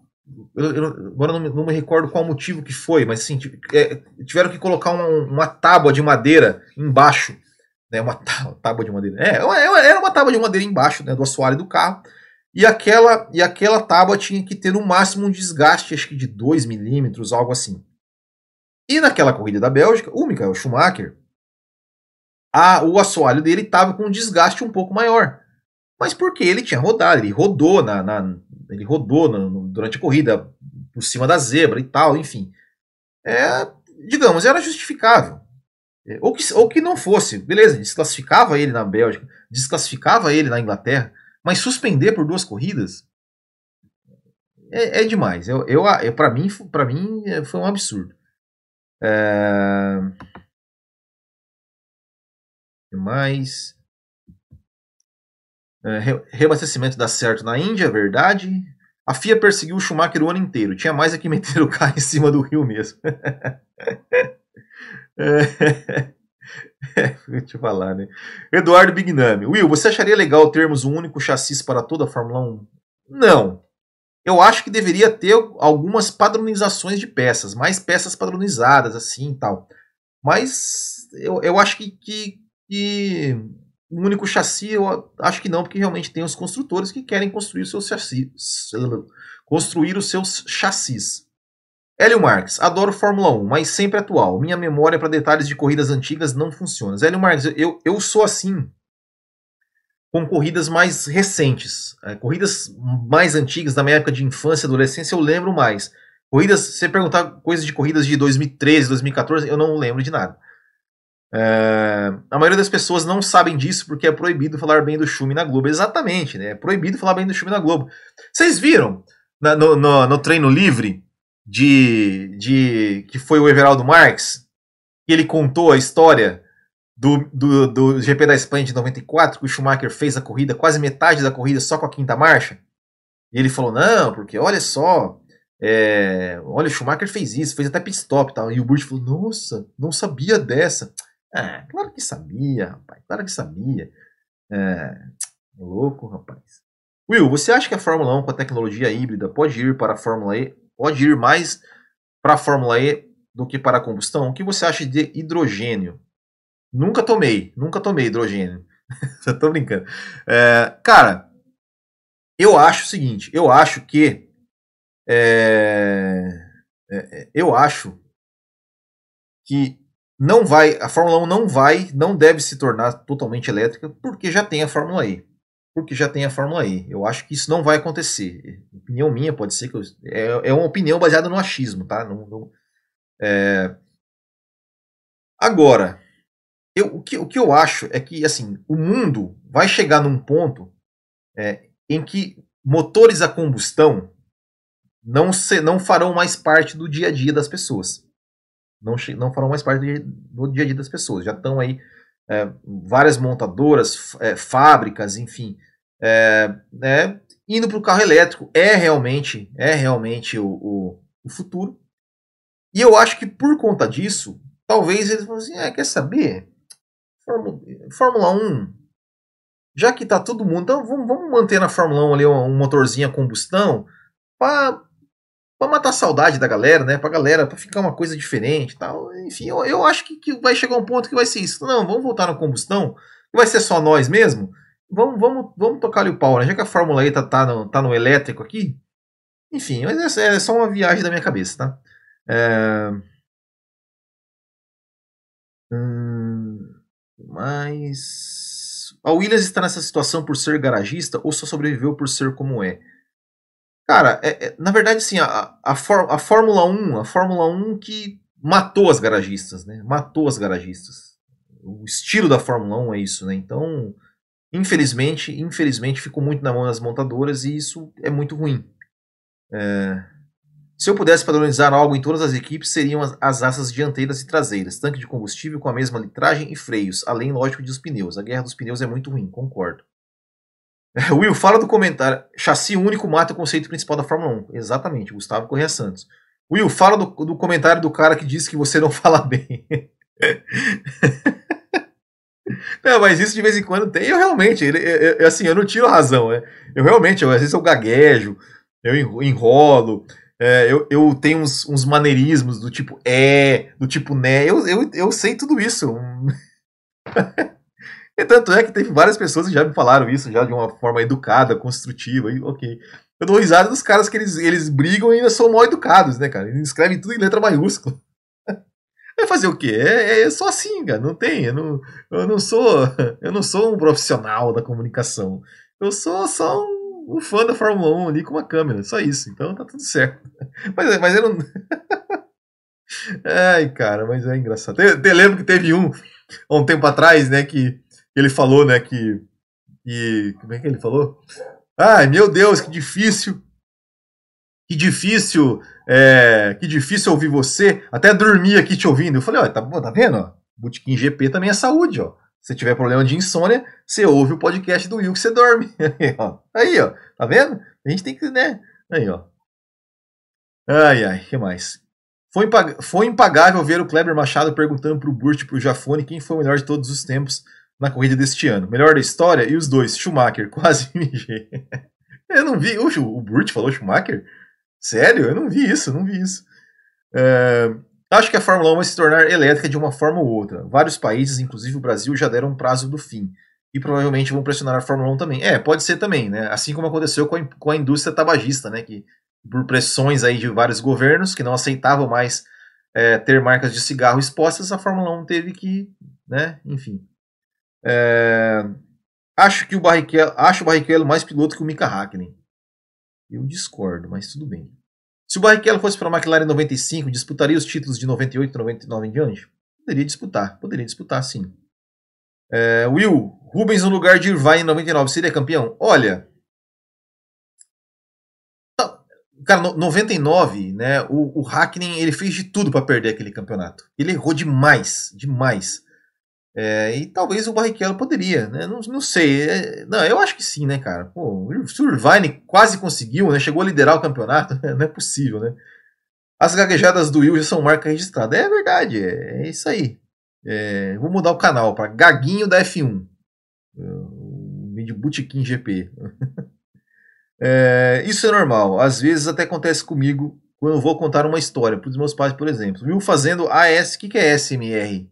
Eu, eu, agora não me, não me, recordo qual motivo que foi, mas assim, é, tiveram que colocar uma, uma tábua de madeira embaixo. Né, uma tábua de madeira. É, era uma tábua de madeira embaixo né, do assoalho do carro. E aquela, e aquela tábua tinha que ter no máximo um desgaste, acho que de 2 milímetros, algo assim. E naquela corrida da Bélgica, o Michael Schumacher, a, o assoalho dele estava com um desgaste um pouco maior. Mas porque ele tinha rodado, ele rodou na, na ele rodou no, durante a corrida por cima da zebra e tal, enfim. É, digamos, era justificável. É, ou que, ou que não fosse, beleza, desclassificava ele na Bélgica, desclassificava ele na Inglaterra, mas suspender por duas corridas é, é demais. Eu, eu, eu para mim, para mim é, foi um absurdo. É... mais? É, reabastecimento dá certo na Índia, é verdade. A FIA perseguiu o Schumacher o ano inteiro. Tinha mais é que meter o carro em cima do rio mesmo. é, vou te falar, né? Eduardo Bignami. Will, você acharia legal termos um único chassi para toda a Fórmula 1? Não. Eu acho que deveria ter algumas padronizações de peças, mais peças padronizadas, assim e tal. Mas eu, eu acho que, que, que um único chassi, eu acho que não, porque realmente tem os construtores que querem construir os seus chassis. Construir os seus chassis. Hélio Marques, adoro Fórmula 1, mas sempre atual. Minha memória para detalhes de corridas antigas não funciona. Hélio Marques, eu, eu sou assim com corridas mais recentes. É, corridas mais antigas, da minha época de infância e adolescência, eu lembro mais. Corridas, se você perguntar coisas de corridas de 2013, 2014, eu não lembro de nada. É, a maioria das pessoas não sabem disso porque é proibido falar bem do Schumi na Globo. Exatamente, né? É proibido falar bem do Schumi na Globo. Vocês viram na, no, no, no, treino livre de, de que foi o Everaldo Marques? Que ele contou a história do, do, do GP da Espanha de 94, que o Schumacher fez a corrida, quase metade da corrida só com a quinta marcha. E ele falou: não, porque olha só, é, olha, o Schumacher fez isso, fez até pit stop e tal. E o Burt falou: nossa, não sabia dessa. Ah, claro que sabia, rapaz. Claro que sabia. É, louco, rapaz. Will, você acha que a Fórmula 1 com a tecnologia híbrida pode ir para a Fórmula E? Pode ir mais para a Fórmula E do que para a combustão? O que você acha de hidrogênio? Nunca tomei, nunca tomei hidrogênio. Só tô brincando. É, cara, eu acho o seguinte, eu acho que é, é, é eu acho que não vai, a Fórmula 1 não vai, não deve se tornar totalmente elétrica, porque já tem a Fórmula E. Porque já tem a Fórmula E. Eu acho que isso não vai acontecer. Opinião minha, pode ser que eu, é, é uma opinião baseada no achismo, tá? Não, não, é... Agora, eu, o, que, o que eu acho é que assim, o mundo vai chegar num ponto é, em que motores a combustão não, se, não farão mais parte do dia a dia das pessoas não, não farão mais parte do dia a dia das pessoas. Já estão aí é, várias montadoras, é, fábricas, enfim, é, né, indo para o carro elétrico. É realmente, é realmente o, o, o, futuro. E eu acho que por conta disso, talvez eles vão assim, quer saber? Fórmula, Fórmula 1, já que está todo mundo, então vamos, vamos manter na Fórmula 1 ali um, um motorzinho a combustão para para matar a saudade da galera, né? Pra galera, pra ficar uma coisa diferente tal. Enfim, eu, eu acho que, que vai chegar um ponto que vai ser isso. Não, vamos voltar na combustão, vai ser só nós mesmo. Vamos, vamos, vamos tocar ali o pau, né? Já que a Fórmula E tá, tá, no, tá no elétrico aqui. Enfim, mas é, é só uma viagem da minha cabeça, tá? É... Hum, mas. A Williams está nessa situação por ser garagista ou só sobreviveu por ser como é? Cara, é, é, na verdade, sim, a, a, a Fórmula 1, a Fórmula 1 que matou as garagistas, né? Matou as garagistas. O estilo da Fórmula 1 é isso, né? Então, infelizmente, infelizmente ficou muito na mão das montadoras e isso é muito ruim. É... Se eu pudesse padronizar algo em todas as equipes, seriam as, as asas dianteiras e traseiras, tanque de combustível com a mesma litragem e freios, além, lógico, dos pneus. A guerra dos pneus é muito ruim, concordo. Will, fala do comentário. Chassi único mata o conceito principal da Fórmula 1. Exatamente, Gustavo Correia Santos. Will, fala do, do comentário do cara que disse que você não fala bem. Não, mas isso de vez em quando tem. Eu realmente, ele, eu, assim, eu não tiro a razão. Né? Eu realmente, eu, às vezes eu gaguejo, eu enrolo, é, eu, eu tenho uns, uns maneirismos do tipo é, do tipo né. Eu, eu, eu sei tudo isso. E tanto é que teve várias pessoas que já me falaram isso já de uma forma educada, construtiva, e ok. Eu dou risada dos caras que eles, eles brigam e ainda são mal educados, né, cara? Eles escrevem tudo em letra maiúscula. Vai fazer o quê? É, é só assim, cara. Não tem. Eu não, eu não sou. Eu não sou um profissional da comunicação. Eu sou só um, um fã da Fórmula 1 ali com uma câmera. Só isso. Então tá tudo certo. Mas, mas eu não. Ai, cara, mas é engraçado. Eu, eu lembro que teve um, há um tempo atrás, né, que ele falou, né, que, que. Como é que ele falou? Ai, meu Deus, que difícil. Que difícil é, que difícil ouvir você, até dormir aqui te ouvindo. Eu falei, ó, tá, tá vendo? Botequim GP também é saúde, ó. Se tiver problema de insônia, você ouve o podcast do Will que você dorme. Aí, ó. Aí, ó. Tá vendo? A gente tem que, né? Aí, ó. Ai, ai, que mais? Foi, impag... foi impagável ver o Kleber Machado perguntando pro Burt e pro Jafone quem foi o melhor de todos os tempos na corrida deste ano. Melhor da história e os dois, Schumacher, quase MG. Eu não vi. O Burt falou Schumacher? Sério? Eu não vi isso, não vi isso. É, acho que a Fórmula 1 vai se tornar elétrica de uma forma ou outra. Vários países, inclusive o Brasil, já deram um prazo do fim. E provavelmente vão pressionar a Fórmula 1 também. É, pode ser também, né? Assim como aconteceu com a, com a indústria tabagista, né? Que por pressões aí de vários governos que não aceitavam mais é, ter marcas de cigarro expostas, a Fórmula 1 teve que, né? Enfim. É, acho que o Barrichello, acho o Barrichello mais piloto que o Mika Hakkinen. Eu discordo, mas tudo bem. Se o Barrichello fosse para a McLaren 95, disputaria os títulos de 98 e 99 em diante? Poderia disputar, poderia disputar sim. É, Will, Rubens no lugar de Irvine em 99 seria campeão? Olha. Tá, cara, no, 99, né, o, o Hackney ele fez de tudo para perder aquele campeonato. Ele errou demais, demais. É, e talvez o Barrichello poderia, né? Não, não sei. É, não, eu acho que sim, né, cara? Pô, o Irvine quase conseguiu, né? Chegou a liderar o campeonato. Não é possível, né? As gaguejadas do Will já são marca registrada. É verdade, é, é isso aí. É, vou mudar o canal para Gaguinho da F1. Vídeo Botequim GP. é, isso é normal. Às vezes até acontece comigo quando eu vou contar uma história para os meus pais, por exemplo. Will fazendo AS, o que, que é SMR?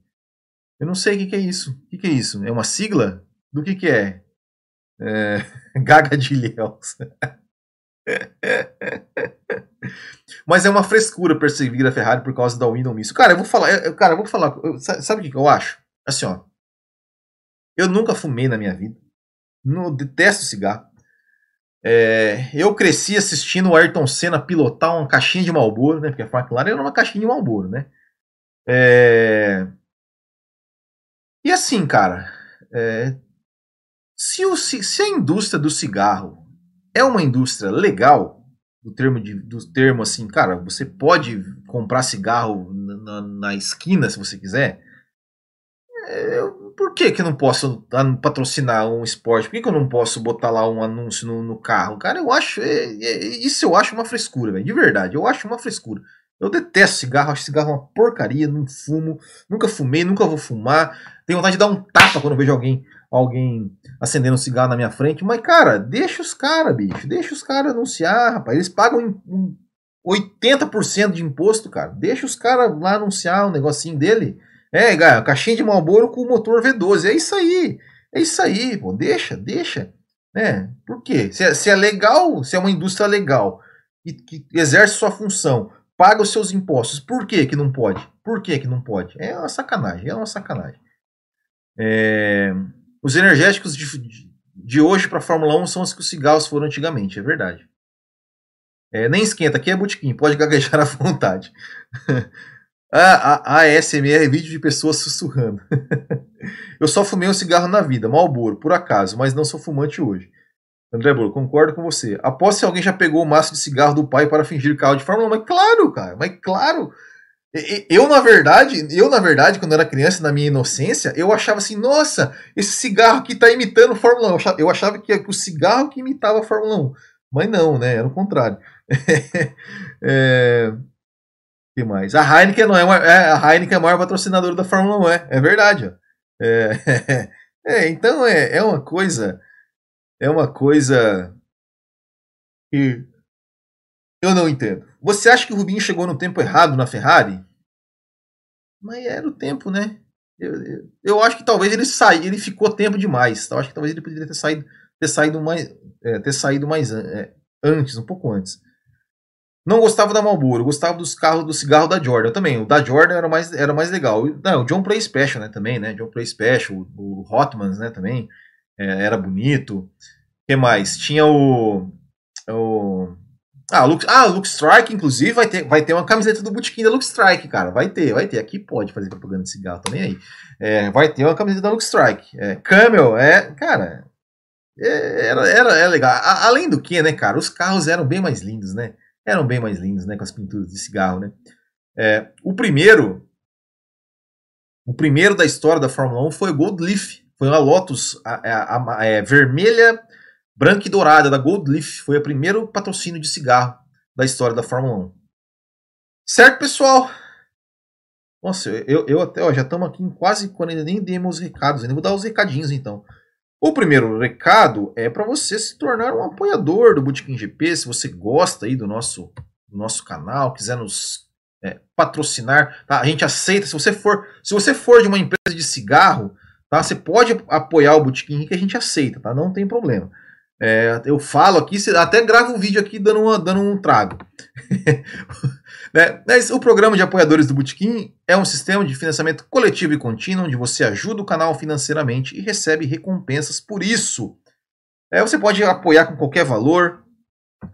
Eu não sei o que, que é isso. O que, que é isso? É uma sigla? Do que, que é? é... Gaga de Ilhéus. Mas é uma frescura perseguir a Ferrari por causa da Window Miss. Cara, eu vou falar. Eu, cara, eu vou falar. sabe o que, que eu acho? Assim, ó. Eu nunca fumei na minha vida. Não, detesto cigarro. É, eu cresci assistindo o Ayrton Senna pilotar uma caixinha de Marlboro, né? Porque a McLaren era uma caixinha de Marlboro, né? É, e assim, cara, é, se, o, se, a indústria do cigarro é uma indústria legal, do termo, de, do termo assim, cara, você pode comprar cigarro na, na esquina se você quiser. É, por que, que eu não posso patrocinar um esporte? Por que, que eu não posso botar lá um anúncio no, no carro? Cara, eu acho. É, é, isso eu acho uma frescura, velho. De verdade, eu acho uma frescura. Eu detesto cigarro, acho cigarro uma porcaria, não fumo, nunca fumei, nunca vou fumar. Tenho vontade de dar um tapa quando vejo alguém alguém acendendo um cigarro na minha frente. Mas, cara, deixa os caras, bicho. Deixa os caras anunciar, rapaz. Eles pagam 80% de imposto, cara. Deixa os caras lá anunciar um negocinho dele. É, cara, caixinha de Marlboro com motor V12. É isso aí. É isso aí, pô. Deixa, deixa. É, por quê? Se é, se é legal, se é uma indústria legal e que exerce sua função paga os seus impostos. Por que, que não pode? Por que, que não pode? É uma sacanagem, é uma sacanagem. É... Os energéticos de, de hoje para a Fórmula 1 são os que os cigarros foram antigamente, é verdade. É, nem esquenta, aqui é botequim, pode gaguejar à vontade. a, a, ASMR vídeo de pessoas sussurrando. Eu só fumei um cigarro na vida, Malboro, por acaso, mas não sou fumante hoje. André Bolo, concordo com você. Após se alguém já pegou o maço de cigarro do pai para fingir carro de Fórmula 1. Mas claro, cara, mas claro. Eu, na verdade, eu, na verdade, quando era criança, na minha inocência, eu achava assim, nossa, esse cigarro aqui tá imitando Fórmula 1. Eu achava que era o cigarro que imitava a Fórmula 1. Mas não, né? Era o contrário. é... que mais? A Heineken não é, uma, é, a Heineken é a maior patrocinadora da Fórmula 1, é, é verdade. É, é, então é, é uma coisa. É uma coisa que eu não entendo. Você acha que o Rubinho chegou no tempo errado na Ferrari? Mas era o tempo, né? Eu, eu, eu acho que talvez ele saiu, ele ficou tempo demais. Eu acho que talvez ele poderia ter saído, ter saído mais, é, ter saído mais é, antes, um pouco antes. Não gostava da Marlboro, gostava dos carros do cigarro da Jordan também. O da Jordan era mais, era mais legal. Não, o John Play Special, né, também, né? John Play Special, o, o Hotmans, né, também. É, era bonito. O que mais? Tinha o. o ah, Luke, ah, Luke Strike, inclusive, vai ter, vai ter uma camiseta do Bootkin da Luke Strike, cara. Vai ter, vai ter. Aqui pode fazer propaganda de cigarro também aí. É, vai ter uma camiseta da Luke Strike. É, Camel, é, cara. É, era, era, era legal. A, além do que, né, cara, os carros eram bem mais lindos, né? eram bem mais lindos, né, com as pinturas de cigarro, né? É, o primeiro, o primeiro da história da Fórmula 1 foi o Gold Leaf, foi uma Lotus a, a, é, vermelha, branca e dourada da Gold Leaf, foi o primeiro patrocínio de cigarro da história da Fórmula 1. Certo, pessoal? Nossa, eu, eu até ó, já estamos aqui em quase quando ainda nem demos os recados, ainda vou dar os recadinhos então. O primeiro recado é para você se tornar um apoiador do Bootkin GP, se você gosta aí do nosso, do nosso canal, quiser nos é, patrocinar, tá? A gente aceita, se você for, se você for de uma empresa de cigarro, tá? Você pode apoiar o Bootkin que a gente aceita, tá? Não tem problema. É, eu falo aqui, até gravo um vídeo aqui dando, uma, dando um trago. né? Mas o programa de apoiadores do Bootkin é um sistema de financiamento coletivo e contínuo, onde você ajuda o canal financeiramente e recebe recompensas por isso. É, você pode apoiar com qualquer valor,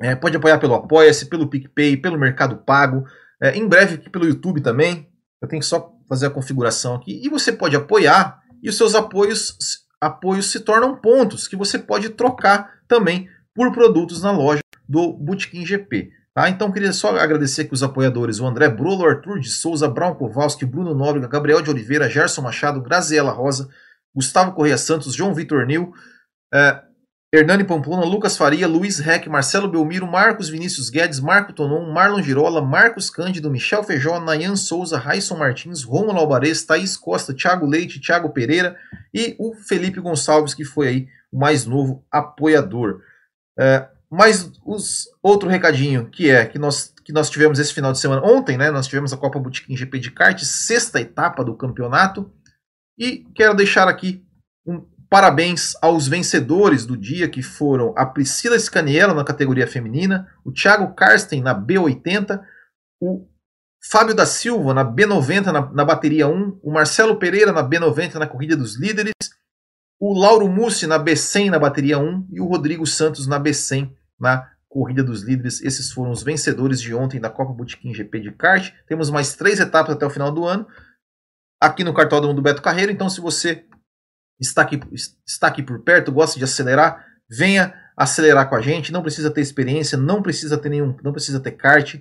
é, pode apoiar pelo Apoia-se, pelo PicPay, pelo Mercado Pago, é, em breve aqui pelo YouTube também. Eu tenho que só fazer a configuração aqui. E você pode apoiar e os seus apoios apoios se tornam pontos que você pode trocar também por produtos na loja do Bootkin GP. Tá? Então queria só agradecer aqui os apoiadores, o André Brulo, Arthur de Souza, Brown Kowalski, Bruno Nóbrega, Gabriel de Oliveira, Gerson Machado, Graziela Rosa, Gustavo Correia Santos, João Vitor Nil, eh, Hernani Pamplona, Lucas Faria, Luiz Reck, Marcelo Belmiro, Marcos Vinícius Guedes, Marco Tonon, Marlon Girola, Marcos Cândido, Michel Feijó, Nayan Souza, Raison Martins, Romulo Alvarez, Thaís Costa, Thiago Leite, Thiago Pereira e o Felipe Gonçalves, que foi aí o mais novo apoiador. É, mas os, outro recadinho que é que nós, que nós tivemos esse final de semana, ontem, né? Nós tivemos a Copa Botequim GP de kart, sexta etapa do campeonato. E quero deixar aqui um Parabéns aos vencedores do dia, que foram a Priscila Scaniello na categoria feminina, o Thiago Karsten na B80, o Fábio da Silva na B90 na, na, bateria 1, o Marcelo Pereira na B90 na corrida dos líderes, o Lauro Mussi na B100 na bateria 1 e o Rodrigo Santos na B100 na corrida dos líderes. Esses foram os vencedores de ontem da Copa Botequim GP de kart. Temos mais três etapas até o final do ano aqui no Cartódromo do Beto Carreiro. Então, se você está aqui, está aqui por perto, gosta de acelerar, venha acelerar com a gente. Não precisa ter experiência, não precisa ter nenhum, não precisa ter kart,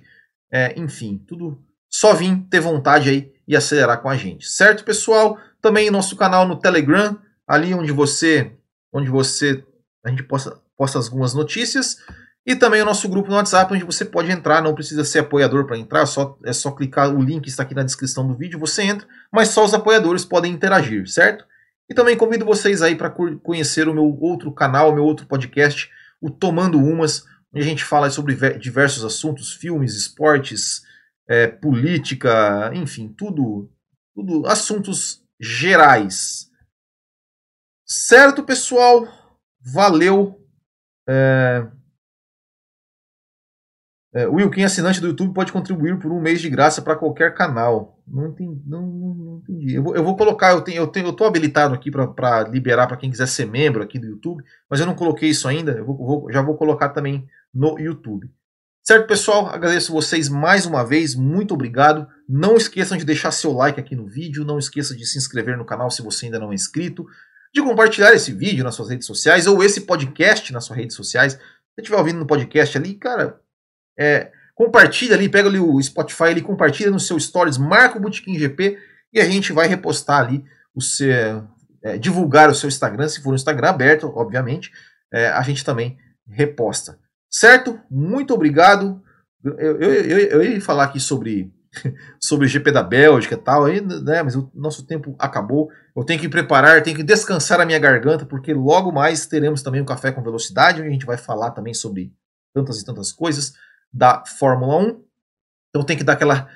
é, enfim, tudo só vir ter vontade aí e acelerar com a gente, certo, pessoal? Também nosso canal no Telegram, ali onde você, onde você a gente posta, posta algumas notícias. E também o nosso grupo no WhatsApp, onde você pode entrar, não precisa ser apoiador para entrar, só, é só clicar, o link está aqui na descrição do vídeo, você entra, mas só os apoiadores podem interagir, certo? E também convido vocês aí para conhecer o meu outro canal, o meu outro podcast, o Tomando Umas, onde a gente fala sobre diversos assuntos, filmes, esportes, é, política, enfim, tudo, tudo assuntos gerais. Certo, pessoal? Valeu. É... É, Will, quem é assinante do YouTube pode contribuir por um mês de graça para qualquer canal. Não entendi. Não, não, não entendi. Eu, vou, eu vou colocar, eu tenho, eu tenho, eu tô habilitado aqui para liberar para quem quiser ser membro aqui do YouTube, mas eu não coloquei isso ainda. Eu vou, vou, já vou colocar também no YouTube. Certo, pessoal? Agradeço vocês mais uma vez. Muito obrigado. Não esqueçam de deixar seu like aqui no vídeo. Não esqueça de se inscrever no canal se você ainda não é inscrito. De compartilhar esse vídeo nas suas redes sociais ou esse podcast nas suas redes sociais. Se estiver ouvindo no podcast ali, cara, é, compartilha ali, pega ali o Spotify ali, compartilha no seu stories, marca o Botequim GP e a gente vai repostar ali o seu, é, divulgar o seu Instagram, se for um Instagram aberto, obviamente, é, a gente também reposta. Certo? Muito obrigado. Eu, eu, eu, eu ia falar aqui sobre sobre o GP da Bélgica e tal, aí, né, mas o nosso tempo acabou. Eu tenho que preparar, tenho que descansar a minha garganta, porque logo mais teremos também o Café com Velocidade, onde a gente vai falar também sobre tantas e tantas coisas da Fórmula 1. Então tem que dar aquela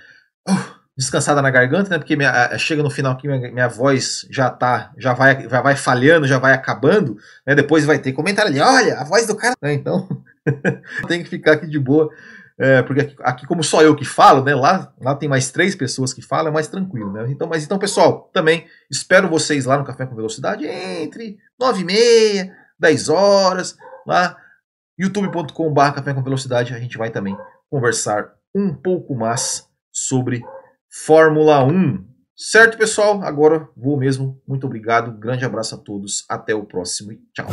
uh, descansada na garganta, né? Porque minha, chega no final que minha, minha, voz já tá, já vai, já vai falhando, já vai acabando, né? Depois vai ter comentário ali, olha, a voz do cara, né? Então tem que ficar aqui de boa. É, porque aqui, aqui, como só eu que falo, né? Lá, lá tem mais três pessoas que falam, é mais tranquilo, né? Então, mas então, pessoal, também espero vocês lá no Café com Velocidade entre nove e meia, dez horas, lá youtube.com.br Café com Velocidade, a gente vai também conversar um pouco mais sobre Fórmula 1. Certo, pessoal? Agora vou mesmo. Muito obrigado. Grande abraço a todos. Até o próximo e tchau.